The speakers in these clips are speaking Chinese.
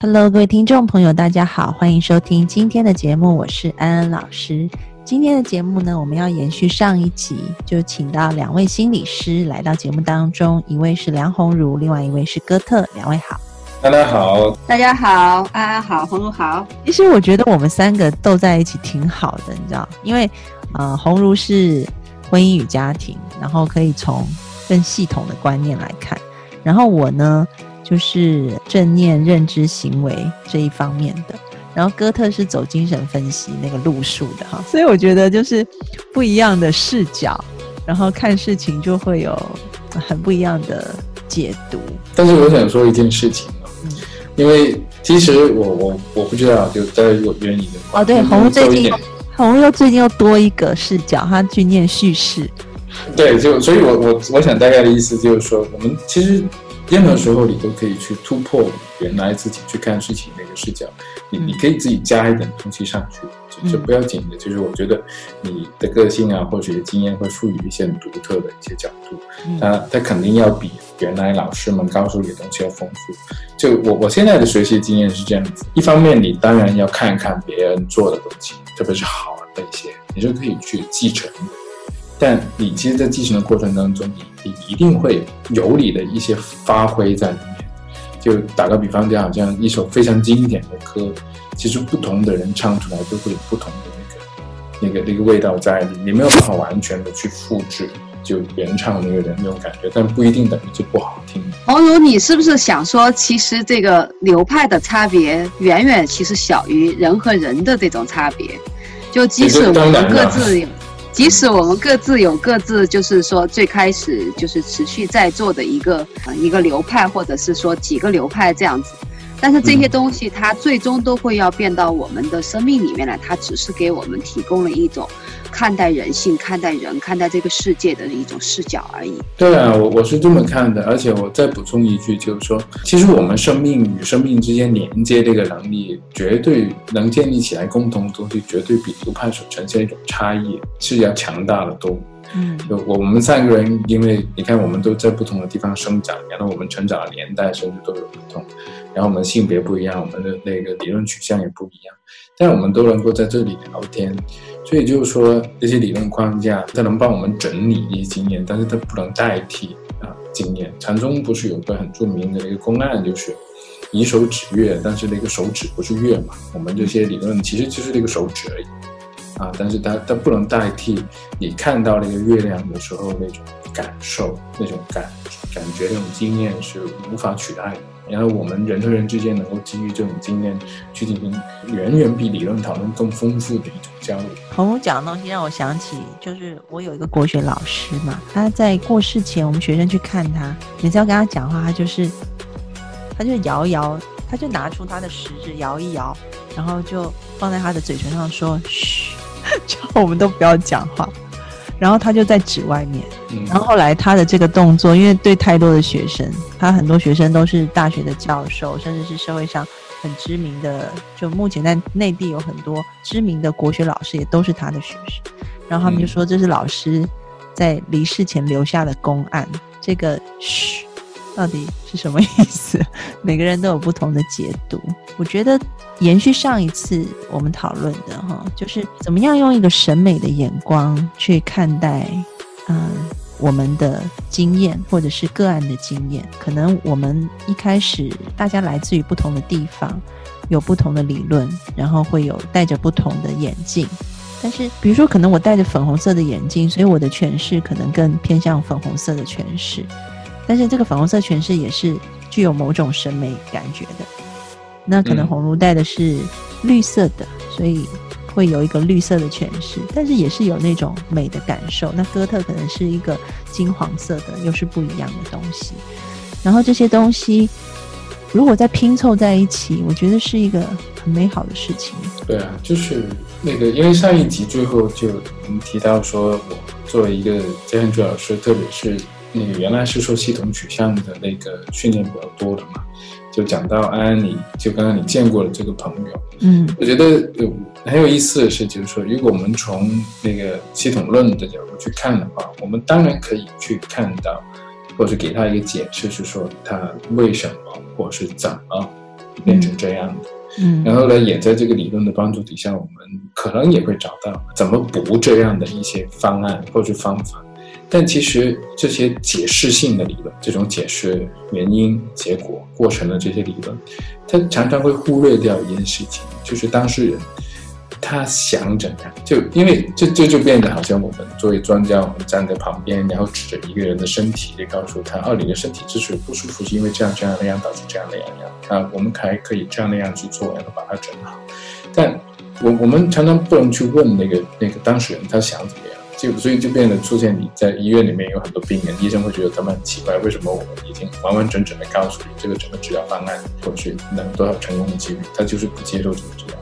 Hello，各位听众朋友，大家好，欢迎收听今天的节目，我是安安老师。今天的节目呢，我们要延续上一集，就请到两位心理师来到节目当中，一位是梁红茹，另外一位是哥特，两位好。大家好，大家好，安安好，红茹好。其实我觉得我们三个斗在一起挺好的，你知道，因为呃，红茹是婚姻与家庭，然后可以从更系统的观念来看，然后我呢就是正念认知行为这一方面的，然后哥特是走精神分析那个路数的哈，所以我觉得就是不一样的视角，然后看事情就会有很不一样的解读。但是我想说一件事情。嗯因为其实我我我不知道，就在有原因的哦，对，红最近红又最近又多一个视角，他去念叙事。对，就所以，我我我想大概的意思就是说，我们其实任何时候你都可以去突破原来自己去看事情那个视角，你你可以自己加一点东西上去。就不要紧的，就是我觉得你的个性啊，或许经验会赋予一些独特的一些角度，它它肯定要比原来老师们告诉你的东西要丰富。就我我现在的学习经验是这样子，一方面你当然要看看别人做的东西，特别是好的一些，你就可以去继承。但你其实，在继承的过程当中，你你一定会有你的一些发挥在里面。就打个比方，就好像一首非常经典的歌。其实不同的人唱出来都会有不同的那个、那个、那个味道在里，你没有办法完全的去复制就原唱那个人那种感觉，但不一定等于就不好听。红茹，你是不是想说，其实这个流派的差别远远其实小于人和人的这种差别？就即使我们各自有，即使我们各自有各自，就是说最开始就是持续在做的一个一个流派，或者是说几个流派这样子。但是这些东西，它最终都会要变到我们的生命里面来。它只是给我们提供了一种看待人性、看待人、看待这个世界的一种视角而已。对啊，我我是这么看的。而且我再补充一句，就是说，其实我们生命与生命之间连接这个能力，绝对能建立起来共同的东西，绝对比流派所呈现一种差异是要强大的多。嗯，就我们三个人，因为你看，我们都在不同的地方生长，然后我们成长的年代甚至都有不同。然后我们性别不一样，我们的那个理论取向也不一样，但我们都能够在这里聊天，所以就是说这些理论框架它能帮我们整理一些经验，但是它不能代替啊经验。禅宗不是有个很著名的一个公案，就是以手指月，但是那个手指不是月嘛？我们这些理论其实就是那个手指而已啊，但是它它不能代替你看到那个月亮的时候那种感受、那种感感觉、那种经验是无法取代的。然后我们人和人之间能够基于这种经验去进行远远比理论讨论更丰富的一种交流。红红讲的东西让我想起，就是我有一个国学老师嘛，他在过世前，我们学生去看他，每次要跟他讲话，他就是他就摇一摇，他就拿出他的食指摇一摇，然后就放在他的嘴唇上说嘘，叫我们都不要讲话。然后他就在纸外面，然后后来他的这个动作，因为对太多的学生，他很多学生都是大学的教授，甚至是社会上很知名的，就目前在内地有很多知名的国学老师，也都是他的学生。然后他们就说这是老师在离世前留下的公案，这个嘘到底是什么意思？每个人都有不同的解读。我觉得。延续上一次我们讨论的哈，就是怎么样用一个审美的眼光去看待，嗯，我们的经验或者是个案的经验。可能我们一开始大家来自于不同的地方，有不同的理论，然后会有戴着不同的眼镜。但是，比如说，可能我戴着粉红色的眼镜，所以我的诠释可能更偏向粉红色的诠释。但是，这个粉红色诠释也是具有某种审美感觉的。那可能红炉带的是绿色的，所以会有一个绿色的诠释，但是也是有那种美的感受。那哥特可能是一个金黄色的，又是不一样的东西。然后这些东西如果再拼凑在一起，我觉得是一个很美好的事情。对啊，就是那个，因为上一集最后就我们提到说，我作为一个家庭治疗师，特别是那个原来是说系统取向的那个训练比较多的嘛。就讲到安安，你就刚刚你见过的这个朋友，嗯，我觉得有很有意思的是，就是说，如果我们从那个系统论的角度去看的话，我们当然可以去看到，或者给他一个解释，是说他为什么或是怎么变成这样的，嗯，然后呢，也在这个理论的帮助底下，我们可能也会找到怎么补这样的一些方案或者方法。但其实这些解释性的理论，这种解释原因、结果、过程的这些理论，它常常会忽略掉一件事情，就是当事人他想怎样。就因为这这就变得好像我们作为专家，我们站在旁边，然后指着一个人的身体，就告诉他：哦，你的身体之所以不舒服，是因为这样这样那样导致这样那样那样啊，我们还可以这样那样去做，然后把它整好。但我我们常常不能去问那个那个当事人他想怎么样。就所以就变得出现你在医院里面有很多病人，医生会觉得他们很奇怪，为什么我们已经完完整整的告诉你这个整个治疗方案或是能多少成功的几率，他就是不接受这个治疗。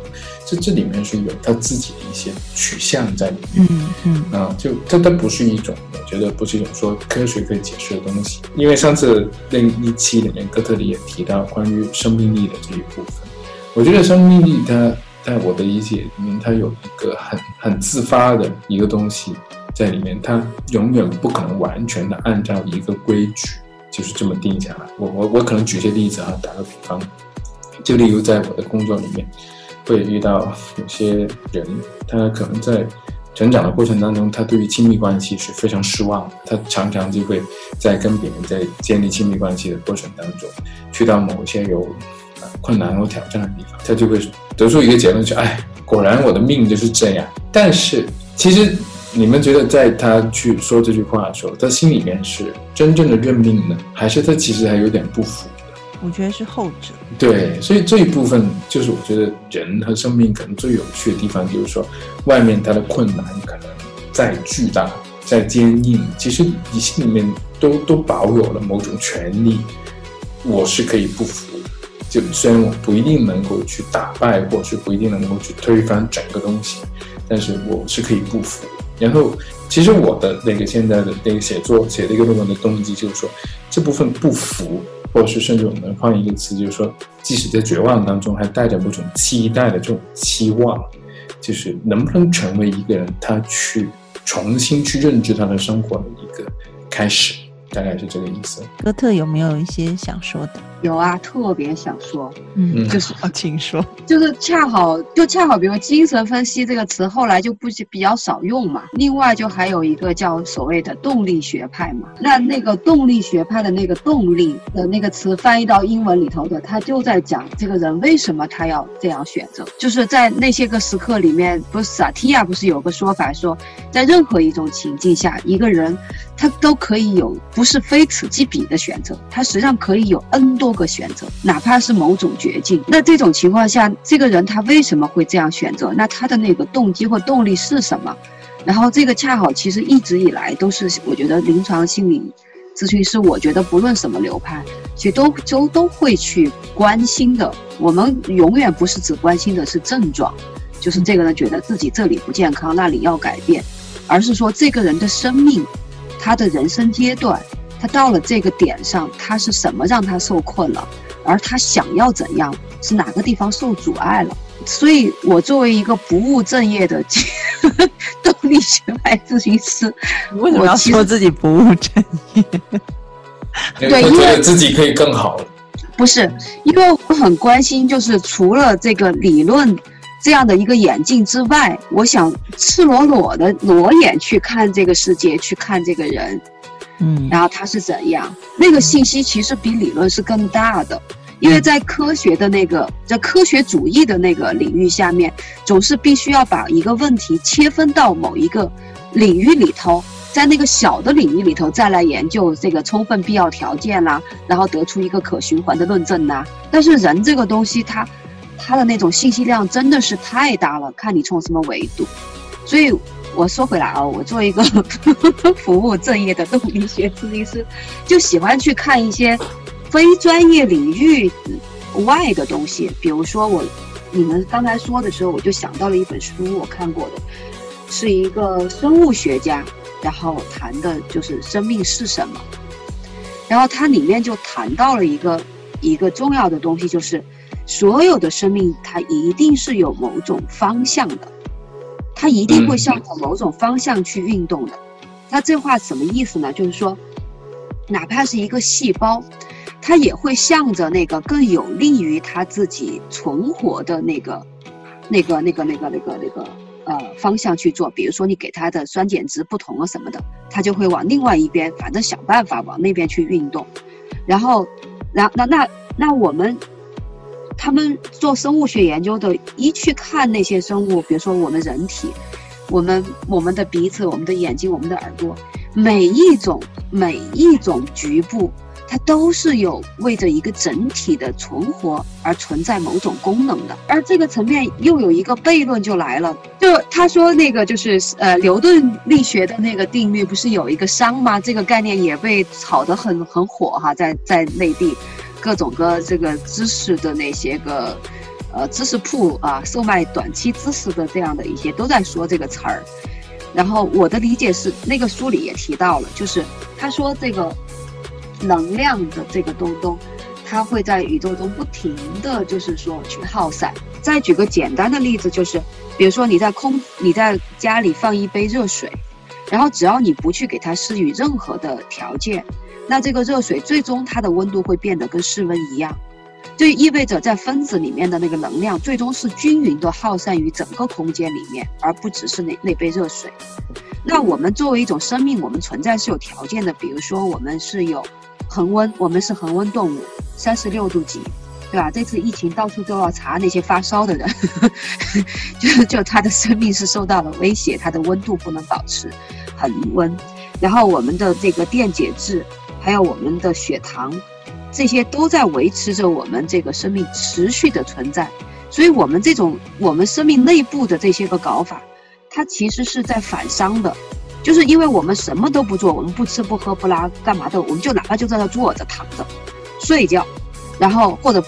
这这里面是有他自己的一些取向在里面。嗯嗯啊，就它它不是一种，我觉得不是一种说科学可以解释的东西。因为上次那一期里面，哥特里也提到关于生命力的这一部分，我觉得生命力它。在我的理解里面，它有一个很很自发的一个东西在里面，它永远不可能完全的按照一个规矩就是这么定下来。我我我可能举些例子啊，打个比方，就例如在我的工作里面，会遇到有些人，他可能在成长的过程当中，他对于亲密关系是非常失望，他常常就会在跟别人在建立亲密关系的过程当中，去到某些有。困难和挑战的地方，他就会得出一个结论：，就哎，果然我的命就是这样。但是，其实你们觉得，在他去说这句话的时候，他心里面是真正的认命呢，还是他其实还有点不服的？我觉得是后者。对，所以这一部分就是我觉得人和生命可能最有趣的地方，就是说，外面他的困难可能再巨大、再坚硬，其实你心里面都都保有了某种权利，我是可以不服。就虽然我不一定能够去打败，或者是不一定能够去推翻整个东西，但是我是可以不服。然后，其实我的那个现在的那个写作写这个论文的动机，就是说这部分不服，或者是甚至我们换一个词，就是说，即使在绝望当中，还带着某种期待的这种期望，就是能不能成为一个人，他去重新去认知他的生活的一个开始。大概是这个意思。哥特有没有一些想说的？有啊，特别想说，嗯，就是 请说。就是恰好，就恰好，比如精神分析这个词，后来就不比较少用嘛。另外，就还有一个叫所谓的动力学派嘛。那那个动力学派的那个动力的那个词翻译到英文里头的，他就在讲这个人为什么他要这样选择。就是在那些个时刻里面，不是萨提亚不是有个说法说，在任何一种情境下，一个人他都可以有不是非此即彼的选择，他实际上可以有 N 多多个选择，哪怕是某种绝境。那这种情况下，这个人他为什么会这样选择？那他的那个动机或动力是什么？然后这个恰好其实一直以来都是我觉得临床心理咨询师，我觉得不论什么流派，其实都都都会去关心的。我们永远不是只关心的是症状，就是这个人觉得自己这里不健康，那里要改变，而是说这个人的生命。他的人生阶段，他到了这个点上，他是什么让他受困了？而他想要怎样？是哪个地方受阻碍了？所以，我作为一个不务正业的 动力学派咨询师，为什么要说自己不务正业？对，因为自己可以更好。不是，因为我很关心，就是除了这个理论。这样的一个眼镜之外，我想赤裸裸的裸眼去看这个世界，去看这个人，嗯，然后它是怎样？那个信息其实比理论是更大的，因为在科学的那个在科学主义的那个领域下面，总是必须要把一个问题切分到某一个领域里头，在那个小的领域里头再来研究这个充分必要条件啦，然后得出一个可循环的论证呐。但是人这个东西，它。它的那种信息量真的是太大了，看你从什么维度。所以我说回来啊，我做一个 服务正业的动力学咨询师，就喜欢去看一些非专业领域外的东西。比如说我，你们刚才说的时候，我就想到了一本书，我看过的，是一个生物学家，然后谈的就是生命是什么。然后它里面就谈到了一个一个重要的东西，就是所有的生命它一定是有某种方向的，它一定会向着某种方向去运动的。那这话什么意思呢？就是说，哪怕是一个细胞，它也会向着那个更有利于它自己存活的那个、那个、那个、那个、那个、那个。呃，方向去做，比如说你给它的酸碱值不同了什么的，它就会往另外一边，反正想办法往那边去运动。然后，然那那那我们，他们做生物学研究的，一去看那些生物，比如说我们人体，我们我们的鼻子、我们的眼睛、我们的耳朵，每一种每一种局部。它都是有为着一个整体的存活而存在某种功能的，而这个层面又有一个悖论就来了，就他说那个就是呃牛顿力学的那个定律不是有一个熵吗？这个概念也被炒得很很火哈，在在内地，各种个这个知识的那些个，呃知识铺啊，售卖短期知识的这样的一些都在说这个词儿，然后我的理解是那个书里也提到了，就是他说这个。能量的这个东东，它会在宇宙中不停的就是说去耗散。再举个简单的例子，就是比如说你在空你在家里放一杯热水，然后只要你不去给它施予任何的条件，那这个热水最终它的温度会变得跟室温一样，就意味着在分子里面的那个能量最终是均匀的耗散于整个空间里面，而不只是那那杯热水。那我们作为一种生命，我们存在是有条件的，比如说我们是有。恒温，我们是恒温动物，三十六度几，对吧？这次疫情到处都要查那些发烧的人，就是就他的生命是受到了威胁，他的温度不能保持恒温。然后我们的这个电解质，还有我们的血糖，这些都在维持着我们这个生命持续的存在。所以，我们这种我们生命内部的这些个搞法，它其实是在反伤的。就是因为我们什么都不做，我们不吃不喝不拉干嘛的，我们就哪怕就在那坐着躺着，睡觉，然后或者，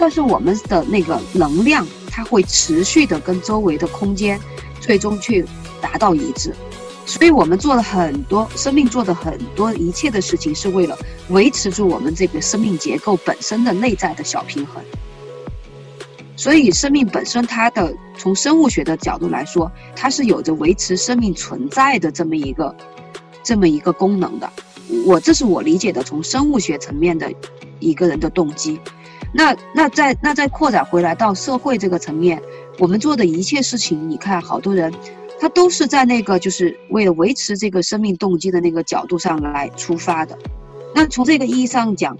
但是我们的那个能量，它会持续的跟周围的空间，最终去达到一致，所以我们做了很多生命做的很多一切的事情，是为了维持住我们这个生命结构本身的内在的小平衡。所以，生命本身，它的从生物学的角度来说，它是有着维持生命存在的这么一个，这么一个功能的。我这是我理解的，从生物学层面的一个人的动机。那那再那再扩展回来到社会这个层面，我们做的一切事情，你看，好多人，他都是在那个就是为了维持这个生命动机的那个角度上来出发的。那从这个意义上讲，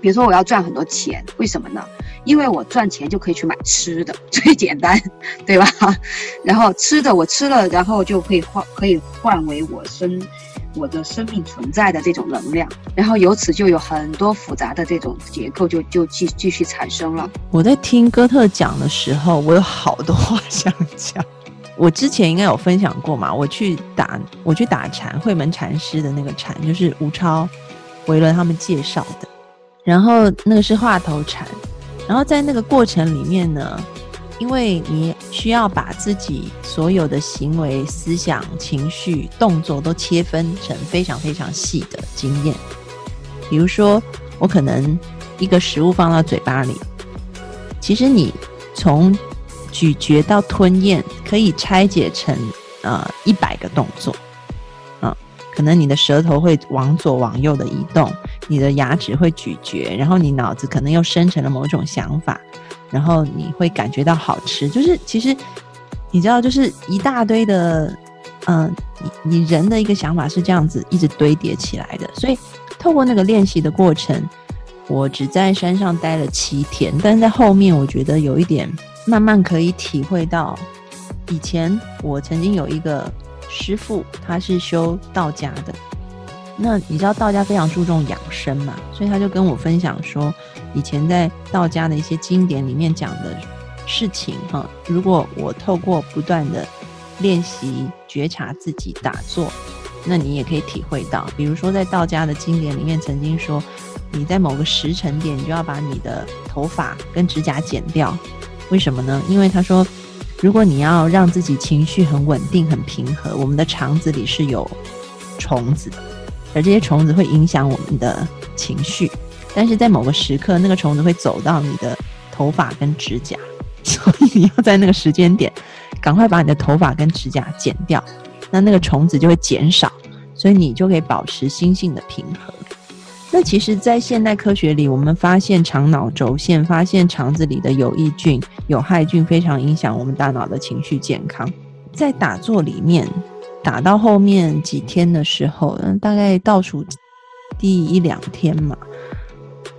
比如说我要赚很多钱，为什么呢？因为我赚钱就可以去买吃的，最简单，对吧？然后吃的我吃了，然后就可以换，可以换为我生我的生命存在的这种能量，然后由此就有很多复杂的这种结构就就继继续产生了。我在听哥特讲的时候，我有好多话想讲。我之前应该有分享过嘛？我去打我去打禅，慧门禅师的那个禅，就是吴超、维伦他们介绍的，然后那个是话头禅。然后在那个过程里面呢，因为你需要把自己所有的行为、思想、情绪、动作都切分成非常非常细的经验。比如说，我可能一个食物放到嘴巴里，其实你从咀嚼到吞咽可以拆解成呃一百个动作，啊，可能你的舌头会往左往右的移动。你的牙齿会咀嚼，然后你脑子可能又生成了某种想法，然后你会感觉到好吃。就是其实你知道，就是一大堆的，嗯，你你人的一个想法是这样子一直堆叠起来的。所以透过那个练习的过程，我只在山上待了七天，但是在后面我觉得有一点慢慢可以体会到，以前我曾经有一个师傅，他是修道家的。那你知道道家非常注重养生嘛？所以他就跟我分享说，以前在道家的一些经典里面讲的事情哈，如果我透过不断的练习觉察自己打坐，那你也可以体会到，比如说在道家的经典里面曾经说，你在某个时辰点，你就要把你的头发跟指甲剪掉。为什么呢？因为他说，如果你要让自己情绪很稳定、很平和，我们的肠子里是有虫子的，而这些虫子会影响我们的情绪。但是在某个时刻，那个虫子会走到你的头发跟指甲，所以你要在那个时间点，赶快把你的头发跟指甲剪掉，那那个虫子就会减少，所以你就可以保持心性的平和。那其实，在现代科学里，我们发现肠脑轴线，发现肠子里的有益菌、有害菌非常影响我们大脑的情绪健康。在打坐里面，打到后面几天的时候，嗯，大概倒数第一两天嘛。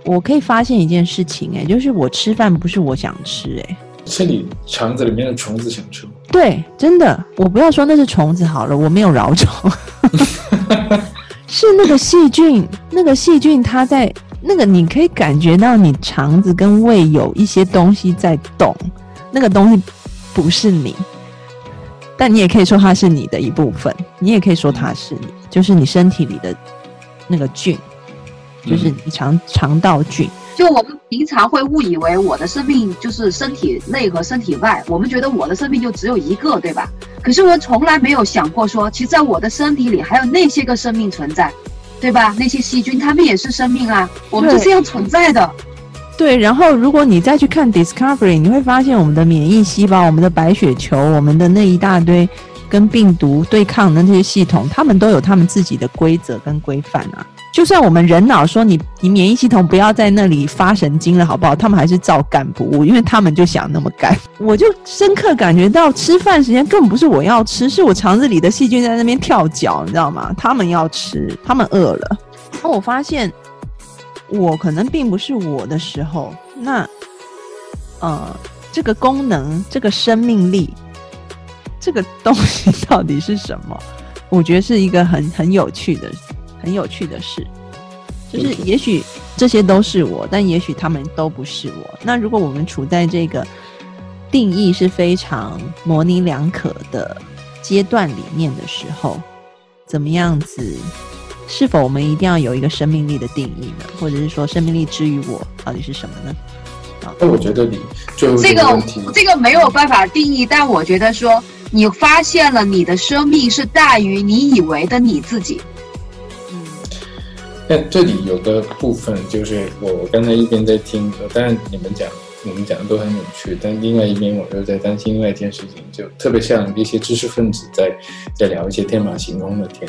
我可以发现一件事情，哎，就是我吃饭不是我想吃，哎，是你肠子里面的虫子想吃。对，真的，我不要说那是虫子好了，我没有饶虫，是那个细菌，那个细菌它在那个，你可以感觉到你肠子跟胃有一些东西在动，那个东西不是你，但你也可以说它是你的一部分，你也可以说它是你，就是你身体里的那个菌。就是你肠肠道菌，就我们平常会误以为我的生命就是身体内和身体外，我们觉得我的生命就只有一个，对吧？可是我们从来没有想过说，其实在我的身体里还有那些个生命存在，对吧？那些细菌，它们也是生命啊，我们就这样存在的。对，然后如果你再去看 Discovery，你会发现我们的免疫细胞、我们的白血球、我们的那一大堆跟病毒对抗的那些系统，他们都有他们自己的规则跟规范啊。就算我们人脑说你你免疫系统不要在那里发神经了，好不好？他们还是照干不误，因为他们就想那么干。我就深刻感觉到吃饭时间根本不是我要吃，是我肠子里的细菌在那边跳脚，你知道吗？他们要吃，他们饿了。那我发现我可能并不是我的时候，那呃，这个功能、这个生命力、这个东西到底是什么？我觉得是一个很很有趣的。很有趣的事，就是也许这些都是我，但也许他们都不是我。那如果我们处在这个定义是非常模棱两可的阶段里面的时候，怎么样子？是否我们一定要有一个生命力的定义呢？或者是说，生命力之于我到底是什么呢？那我觉得你就这个这个没有办法定义，但我觉得说，你发现了你的生命是大于你以为的你自己。但这里有个部分，就是我我刚才一边在听，当然你们讲你们讲的都很有趣，但另外一边我又在担心另外一件事情，就特别像一些知识分子在在聊一些天马行空的天。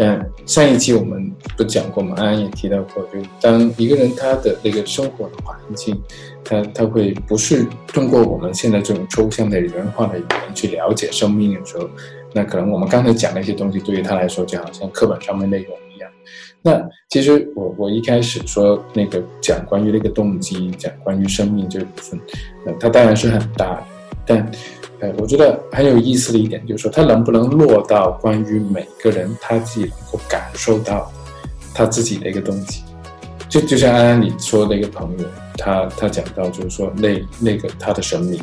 但上一期我们不讲过吗？安安也提到过，就当一个人他的那个生活的环境，他他会不是通过我们现在这种抽象的人化的语言去了解生命的时候，那可能我们刚才讲的一些东西，对于他来说就好像课本上面内容。那其实我我一开始说那个讲关于那个动机，讲关于生命这部分，呃，它当然是很大的，但，呃，我觉得很有意思的一点就是说，它能不能落到关于每个人他自己能够感受到他自己的一个动机，就就像安安你说的一个朋友，他他讲到就是说那那个他的神明，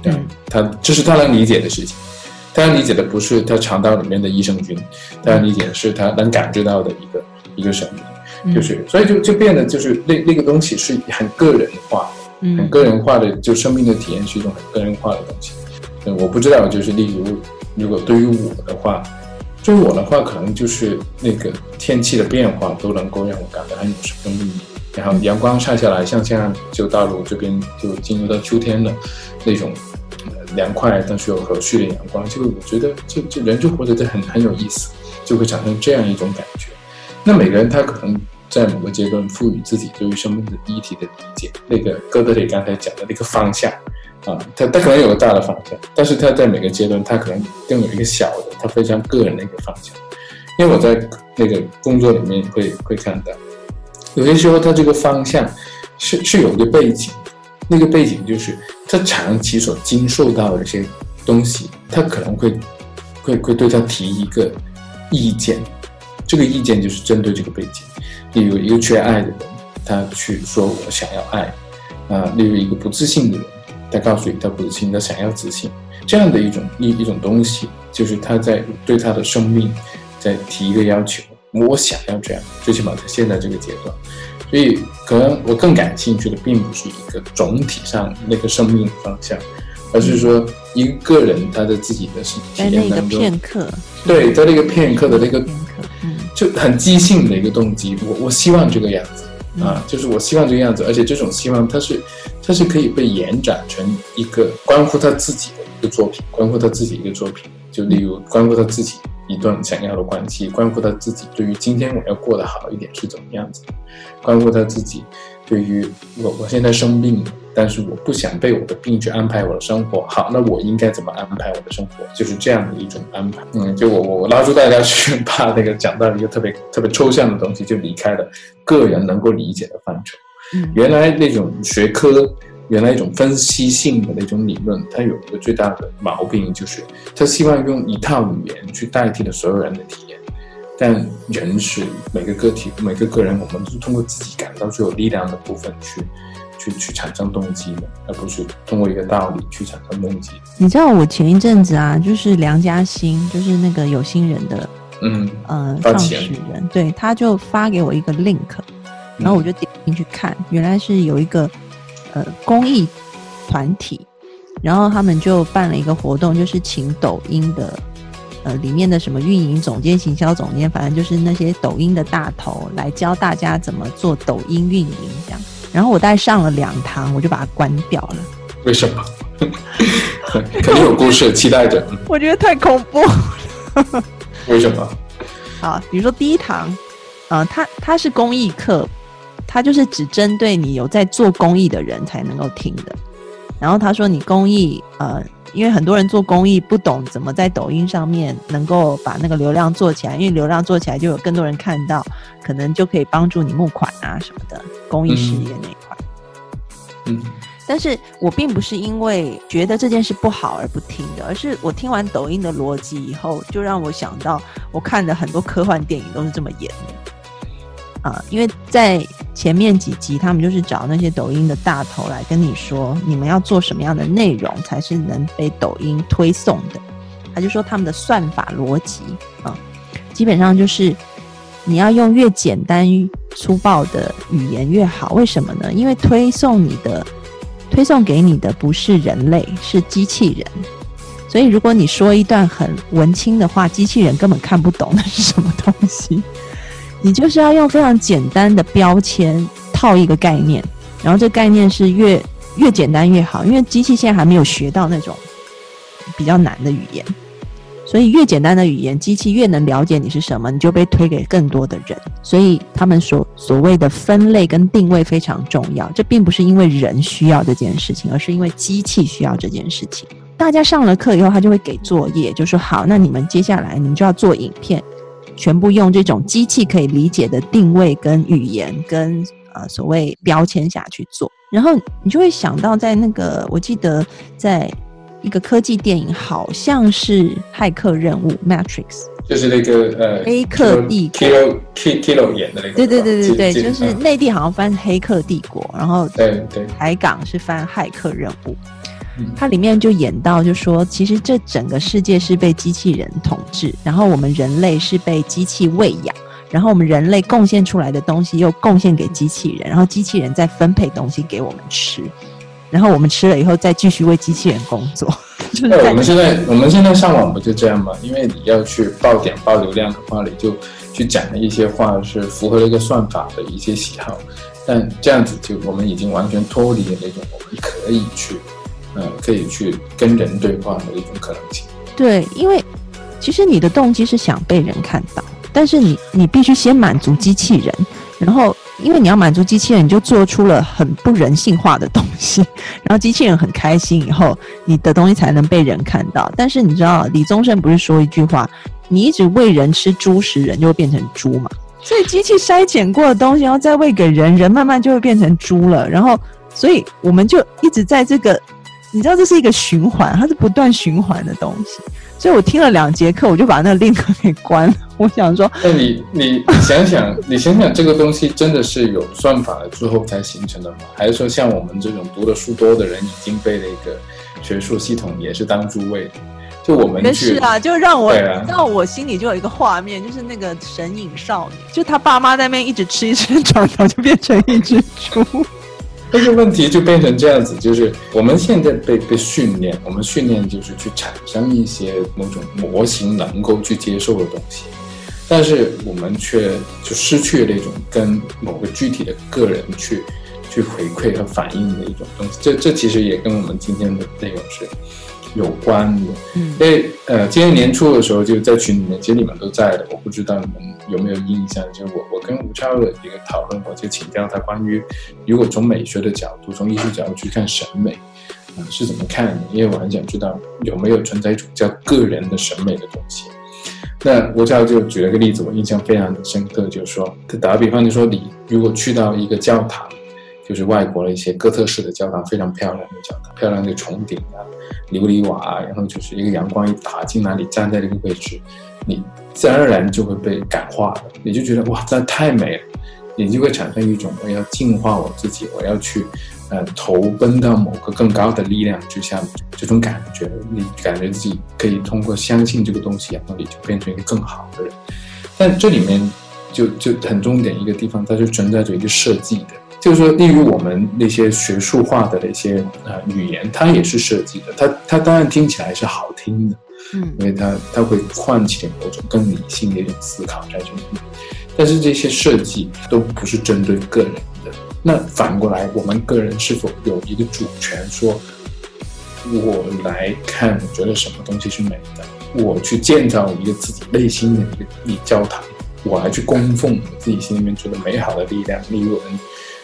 对，他这是他能理解的事情。他理解的不是他肠道里面的益生菌，他理解的是他能感知到的一个一个生命，就是所以就就变得就是那那个东西是很个人化的，很个人化的，就生命的体验是一种很个人化的东西。嗯，我不知道，就是例如如果对于我的话，对于我的话，可能就是那个天气的变化都能够让我感到很有生命力。然后阳光晒下来，像现在就大陆这边就进入到秋天了，那种。凉快，但是又和煦的阳光，就我觉得，就就人就活得很很有意思，就会产生这样一种感觉。那每个人他可能在某个阶段赋予自己对于生命的第一体的理解，那个哥德里刚才讲的那个方向啊，他他可能有个大的方向，但是他在每个阶段他可能更有一个小的，他非常个人的一个方向。因为我在那个工作里面会会看到，有些时候他这个方向是是有一个背景。那个背景就是他长期所经受到的一些东西，他可能会会会对他提一个意见，这个意见就是针对这个背景。例如一个缺爱的人，他去说我想要爱，啊，例如一个不自信的人，他告诉你他不自信，他想要自信。这样的一种一一种东西，就是他在对他的生命在提一个要求。我想要这样，最起码在现在这个阶段。所以，可能我更感兴趣的，并不是一个总体上那个生命方向，而是说一个人他的自己的体验当中，片刻，对，在那个片刻的那个片刻，嗯，就很即兴的一个动机。我我希望这个样子啊，就是我希望这个样子，而且这种希望，它是它是可以被延展成一个关乎他自己的一个作品，关乎他自己一个作品，就例如关乎他自己。一段想要的关系，关乎他自己对于今天我要过得好一点是怎么样子，关乎他自己对于我我现在生病，但是我不想被我的病去安排我的生活，好，那我应该怎么安排我的生活？就是这样的一种安排。嗯，就我我我拉住大家去把那个讲到一个特别特别抽象的东西，就离开了个人能够理解的范畴。嗯，原来那种学科。原来一种分析性的那种理论，它有一个最大的毛病，就是它希望用一套语言去代替了所有人的体验。但人是每个个体、每个个人，我们都是通过自己感到最有力量的部分去、去、去产生动机的，而不是通过一个道理去产生动机。你知道我前一阵子啊，就是梁嘉欣，就是那个有心人的，嗯呃，创始人，对，他就发给我一个 link，然后我就点进去看，原来是有一个。呃，公益团体，然后他们就办了一个活动，就是请抖音的呃里面的什么运营总监、行销总监，反正就是那些抖音的大头来教大家怎么做抖音运营这样。然后我大概上了两堂，我就把它关掉了。为什么？肯定有故事，期待着。我觉得太恐怖。为什么？好，比如说第一堂，呃，它它是公益课。它就是只针对你有在做公益的人才能够听的。然后他说：“你公益，呃，因为很多人做公益不懂怎么在抖音上面能够把那个流量做起来，因为流量做起来就有更多人看到，可能就可以帮助你募款啊什么的公益事业那一块。”嗯，但是我并不是因为觉得这件事不好而不听的，而是我听完抖音的逻辑以后，就让我想到我看的很多科幻电影都是这么演的。啊，因为在前面几集，他们就是找那些抖音的大头来跟你说，你们要做什么样的内容才是能被抖音推送的。他就说他们的算法逻辑啊，基本上就是你要用越简单粗暴的语言越好。为什么呢？因为推送你的推送给你的不是人类，是机器人。所以如果你说一段很文青的话，机器人根本看不懂那是什么东西。你就是要用非常简单的标签套一个概念，然后这概念是越越简单越好，因为机器现在还没有学到那种比较难的语言，所以越简单的语言，机器越能了解你是什么，你就被推给更多的人。所以他们所所谓的分类跟定位非常重要，这并不是因为人需要这件事情，而是因为机器需要这件事情。大家上了课以后，他就会给作业，就说好，那你们接下来你们就要做影片。全部用这种机器可以理解的定位跟语言跟呃所谓标签下去做，然后你就会想到在那个我记得在一个科技电影，好像是《骇客任务》（Matrix），就是那个呃黑客帝国 Kilo Kilo 演的那个，对对对对对，就是内地好像翻《黑客帝国》，然后对对，海港是翻《骇客任务》。它里面就演到，就说其实这整个世界是被机器人统治，然后我们人类是被机器喂养，然后我们人类贡献出来的东西又贡献给机器人，然后机器人再分配东西给我们吃，然后我们吃了以后再继续为机器人工作。那我们现在我们现在上网不就这样吗？因为你要去爆点、爆流量的话，你就去讲的一些话是符合了一个算法的一些喜好，但这样子就我们已经完全脱离了那种我们可以去。呃，可以去跟人对话的一种可能性。对，因为其实你的动机是想被人看到，但是你你必须先满足机器人，然后因为你要满足机器人，你就做出了很不人性化的东西，然后机器人很开心以后，你的东西才能被人看到。但是你知道李宗盛不是说一句话，你一直喂人吃猪食，人就会变成猪嘛？所以机器筛选过的东西，然后再喂给人，人慢慢就会变成猪了。然后，所以我们就一直在这个。你知道这是一个循环，它是不断循环的东西，所以我听了两节课，我就把那个 link 给关了。我想说，那你你想想，你想想这个东西真的是有算法了之后才形成的吗？还是说像我们这种读的书多的人已经被那个学术系统也是当诸位。就我们是啊，就让我让我心里就有一个画面，就是那个神隐少女，就他爸妈在那边一直吃一吃，长大就变成一只猪。但是问题就变成这样子，就是我们现在被被训练，我们训练就是去产生一些某种模型能够去接受的东西，但是我们却就失去了那种跟某个具体的个人去去回馈和反映的一种东西。这这其实也跟我们今天的内容是。有关的，因为呃，今年年初的时候就在群里面，其实你们都在的，我不知道你们有没有印象，就是我我跟吴超的一个讨论，我就请教他关于如果从美学的角度，从艺术角度去看审美，啊是怎么看的？因为我很想知道有没有存在一种叫个人的审美的东西。那吴超就举了个例子，我印象非常的深刻，就是说他打个比方，就说你如果去到一个教堂。就是外国的一些哥特式的教堂，非常漂亮的教堂，漂亮的穹顶啊，琉璃瓦啊，然后就是一个阳光一打进来，你站在这个位置，你自然而然就会被感化的，你就觉得哇，这太美了，你就会产生一种我要净化我自己，我要去呃投奔到某个更高的力量之下，这种感觉，你感觉自己可以通过相信这个东西，然后你就变成一个更好的人。但这里面就就很重点一个地方，它就存在着一个设计的。就是说，例如我们那些学术化的那些呃语言，它也是设计的，它它当然听起来是好听的，嗯，因为它它会唤起某种更理性的一种思考在这里面。但是这些设计都不是针对个人的。那反过来，我们个人是否有一个主权，说我来看，我觉得什么东西是美的，我去建造一个自己内心的一个一教堂，我来去供奉我自己心里面觉得美好的力量，例如。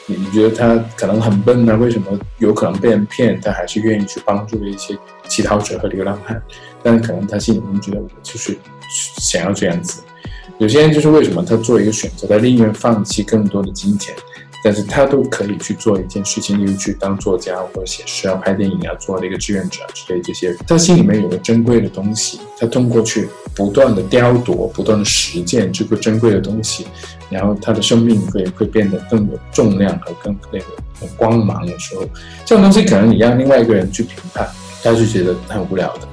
你觉得他可能很笨呢？为什么有可能被人骗？他还是愿意去帮助一些乞讨者和流浪汉？但是可能他心里面觉得我就是想要这样子。有些人就是为什么他做一个选择，他宁愿放弃更多的金钱。但是他都可以去做一件事情，例如去当作家或者写诗啊、拍电影啊、做那个志愿者之类这些。他心里面有个珍贵的东西，他通过去不断的雕琢、不断的实践这个珍贵的东西，然后他的生命会会变得更有重量和更那个有光芒的时候，这种东西可能你让另外一个人去评判，他就觉得很无聊的。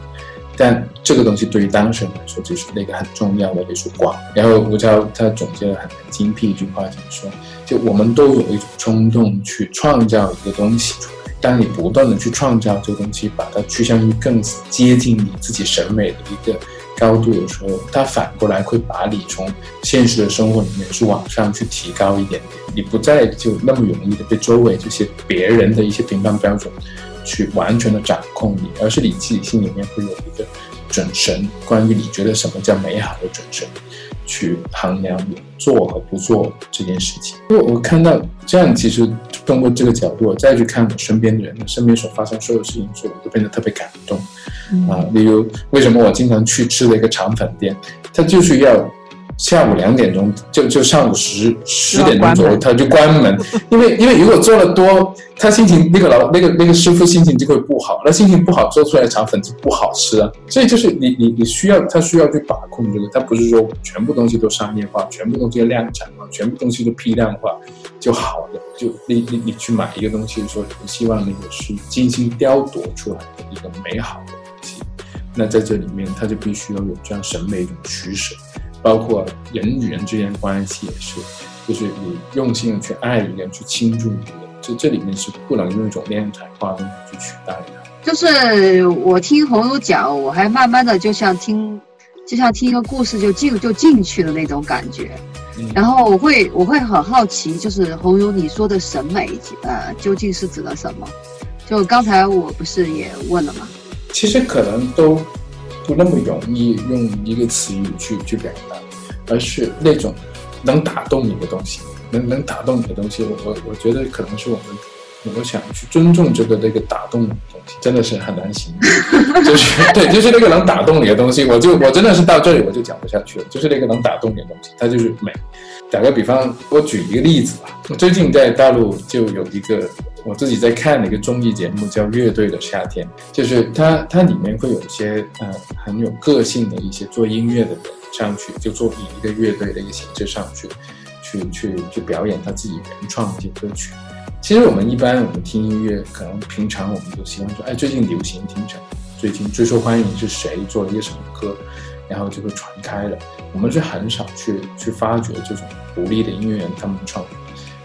但这个东西对于当事人来说，就是那个很重要的那束光。然后吴超他总结了很精辟一句话，就是说。就我们都有一种冲动去创造一个东西出来，当你不断的去创造这个东西，把它趋向于更接近你自己审美的一个高度的时候，它反过来会把你从现实的生活里面去往上去提高一点点，你不再就那么容易的被周围这些别人的一些评判标准去完全的掌控你，而是你自己心里面会有一个准绳，关于你觉得什么叫美好的准绳。去衡量做和不做这件事情。因为我看到这样，其实通过这个角度，我再去看我身边的人，身边所发生所有事情，所我都变得特别感动。啊，例如为什么我经常去吃的一个肠粉店，它就是要。下午两点钟就就上午十十点钟左右他就关门，因为因为如果做的多，他心情那个老那个那个师傅心情就会不好，那心情不好做出来的肠粉就不好吃啊。所以就是你你你需要他需要去把控这个，他不是说全部东西都商业化，全部东西量产化，全部东西都批量化就好了。就你你你去买一个东西，说你希望那个是精心雕琢出来的一个美好的东西，那在这里面他就必须要有这样审美一种取舍。包括人与人之间关系也是，就是你用心的去爱一个人，去倾注一个人，这这里面是不能用一种量产化的东西去取代的。就是我听红茹讲，我还慢慢的就像听，就像听一个故事就进就进去的那种感觉。然后我会我会很好奇，就是红茹你说的审美，呃，究竟是指的什么？就刚才我不是也问了吗？其实可能都。不那么容易用一个词语去去表达，而是那种能打动你的东西，能能打动你的东西。我我我觉得可能是我们，我想去尊重这个那个打动的东西，真的是很难形容。就是对，就是那个能打动你的东西，我就我真的是到这里我就讲不下去了。就是那个能打动你的东西，它就是美。打个比方，我举一个例子吧。最近在大陆就有一个。我自己在看的一个综艺节目叫《乐队的夏天》，就是它它里面会有一些呃很有个性的一些做音乐的人上去，就做以一个乐队的一个形式上去，去去去表演他自己原创的一些歌曲。其实我们一般我们听音乐，可能平常我们都希望说，哎，最近流行听什么？最近最受欢迎是谁做了一个什么歌，然后就会传开了。我们是很少去去发掘这种独立的音乐人他们创作，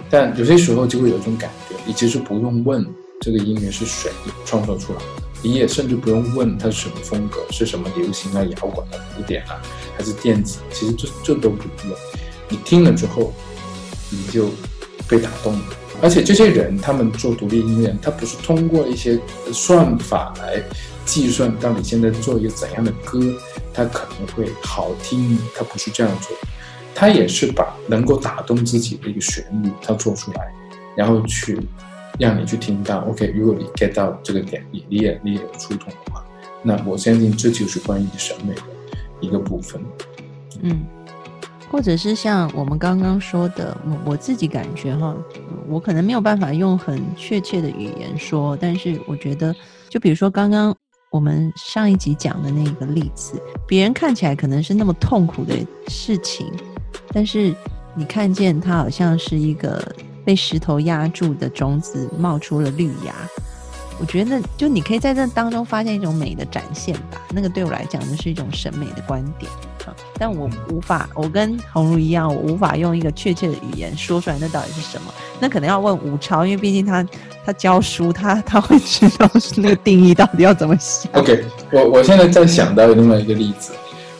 但有些时候就会有一种感，你其实不用问这个音乐是谁创作出来的，你也甚至不用问它是什么风格，是什么流行啊、摇滚啊、古典啊，还是电子，其实这这都不用。你听了之后，你就被打动了。而且这些人他们做独立音乐，他不是通过一些算法来。计算到底现在做一个怎样的歌，它可能会好听。他不是这样做，他也是把能够打动自己的一个旋律，他做出来，然后去让你去听到。OK，如果你 get 到这个点，你你也你也有触动的话，那我相信这就是关于审美的一个部分。嗯，或者是像我们刚刚说的，我我自己感觉哈，我可能没有办法用很确切的语言说，但是我觉得，就比如说刚刚。我们上一集讲的那个例子，别人看起来可能是那么痛苦的事情，但是你看见它好像是一个被石头压住的种子冒出了绿芽。我觉得，就你可以在这当中发现一种美的展现吧。那个对我来讲，就是一种审美的观点啊。但我无法，我跟红茹一样，我无法用一个确切的语言说出来，那到底是什么？那可能要问吴超，因为毕竟他他教书，他他会知道那个定义到底要怎么写。OK，我我现在在想到另外一个例子，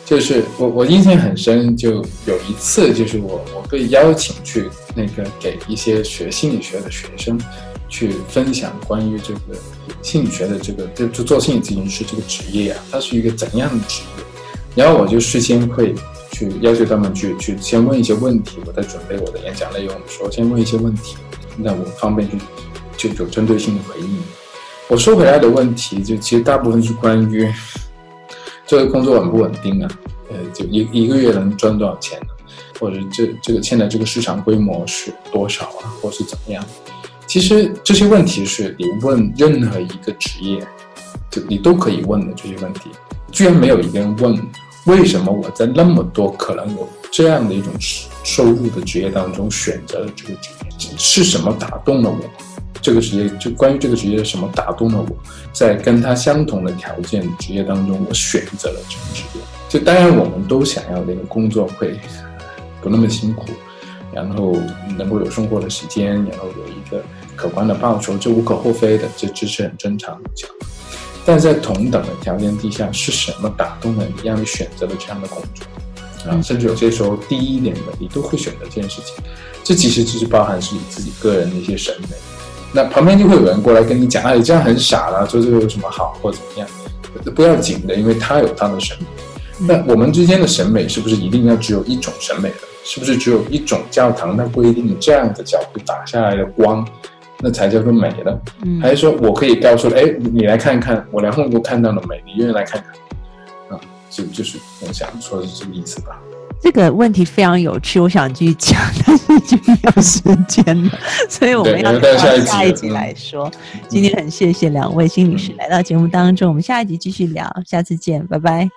就是我我印象很深，就有一次，就是我我被邀请去那个给一些学心理学的学生。去分享关于这个心理学的这个，就就做心理咨询师这个职业啊，它是一个怎样的职业？然后我就事先会去要求他们去去先问一些问题，我在准备我的演讲内容的时候，先问一些问题，那我方便去就有针对性的回应。我说回来的问题，就其实大部分是关于这个工作稳不稳定啊？呃，就一一个月能赚多少钱呢？或者这这个现在这个市场规模是多少啊？或是怎么样？其实这些问题是你问任何一个职业，就你都可以问的这些问题。居然没有一个人问，为什么我在那么多可能有这样的一种收入的职业当中选择了这个职业？是什么打动了我？这个职业就关于这个职业什么打动了我？在跟他相同的条件职业当中，我选择了这个职业。就当然我们都想要那个工作会不那么辛苦。然后能够有生活的时间，然后有一个可观的报酬，这无可厚非的，这这是很正常的讲。但在同等的条件底下，是什么打动了你，让你选择了这样的工作？啊，甚至有些时候低一点的，你都会选择这件事情。这其实就是包含是你自己个人的一些审美。那旁边就会有人过来跟你讲，啊，你这样很傻了，做这个有什么好，或怎么样？不要紧的，因为他有他的审美。那我们之间的审美是不是一定要只有一种审美的？是不是只有一种教堂？那规定这样的角度打下来的光，那才叫做美呢？嗯，还是说我可以告诉，哎，你来看看，我连后都看到了美，你愿意来看看？啊，就就是我想说的是这个意思吧。这个问题非常有趣，我想继续讲，但是已经没有时间了，所以我们要到下一集来说。今天很谢谢两位心理师来到节目当中，我们下一集继续聊，下次见，拜拜。